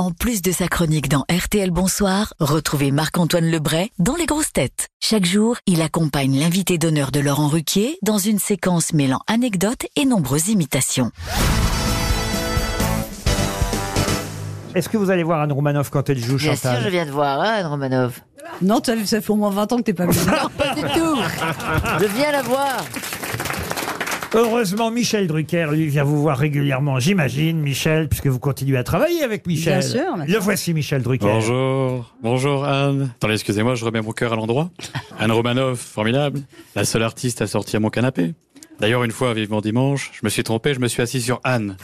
En plus de sa chronique dans RTL Bonsoir, retrouvez Marc-Antoine Lebray dans Les Grosses Têtes. Chaque jour, il accompagne l'invité d'honneur de Laurent Ruquier dans une séquence mêlant anecdotes et nombreuses imitations. Est-ce que vous allez voir Anne Romanoff quand elle joue Bien Chantal sûr, je viens de voir, hein, Anne Romanov. Non, ça, ça fait au moins 20 ans que t'es pas venu. Pas du tout. Je viens la voir. Heureusement, Michel Drucker, lui, vient vous voir régulièrement, j'imagine, Michel, puisque vous continuez à travailler avec Michel. Bien sûr, Le voici, Michel Drucker. Bonjour, bonjour Anne. Attendez, excusez-moi, je remets mon cœur à l'endroit. Anne Romanoff, formidable. La seule artiste à sortir mon canapé. D'ailleurs, une fois, vivement dimanche, je me suis trompé, je me suis assis sur Anne.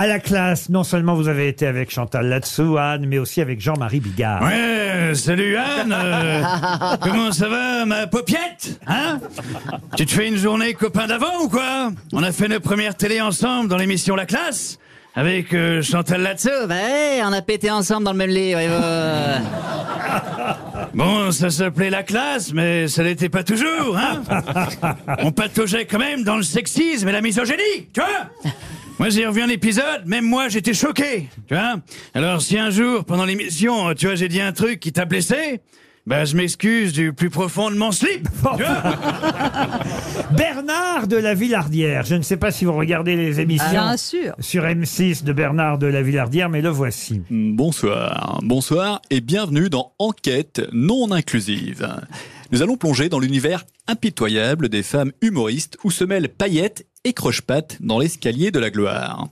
À la classe, non seulement vous avez été avec Chantal là-dessous, Anne, mais aussi avec Jean-Marie Bigard. Ouais, salut Anne. euh, comment ça va, ma paupiette Hein? Tu te fais une journée copain d'avant ou quoi? On a fait nos premières télé ensemble dans l'émission La Classe avec euh, Chantal Latsou. Bah ouais, on a pété ensemble dans le même lit. ouais, ouais. Bon, ça s'appelait La Classe, mais ça l'était pas toujours, hein? On pataugeait quand même dans le sexisme et la misogynie, tu vois? Moi, j'ai revu un épisode, même moi, j'étais choqué, tu vois Alors, si un jour, pendant l'émission, tu vois, j'ai dit un truc qui t'a blessé, bah, je m'excuse du plus profond de mon slip, tu vois Bernard de la Villardière. Je ne sais pas si vous regardez les émissions Bien sûr. sur M6 de Bernard de la Villardière, mais le voici. Bonsoir, bonsoir et bienvenue dans Enquête non inclusive. Nous allons plonger dans l'univers impitoyable des femmes humoristes où se mêlent paillettes et croche-pattes dans l'escalier de la gloire.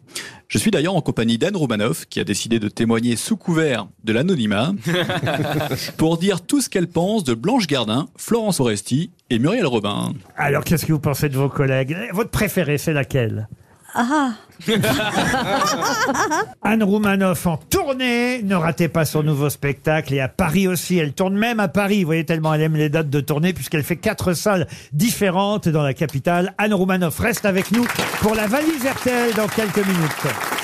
Je suis d'ailleurs en compagnie d'Anne Romanoff qui a décidé de témoigner sous couvert de l'anonymat pour dire tout ce qu'elle pense de Blanche Gardin, Florence Oresti et Muriel Robin. Alors, qu'est-ce que vous pensez de vos collègues? Votre préférée, c'est laquelle? Ah, Anne Roumanoff en tournée. Ne ratez pas son nouveau spectacle. Et à Paris aussi. Elle tourne même à Paris. Vous voyez tellement elle aime les dates de tournée puisqu'elle fait quatre salles différentes dans la capitale. Anne Roumanoff reste avec nous pour la valise RTL dans quelques minutes.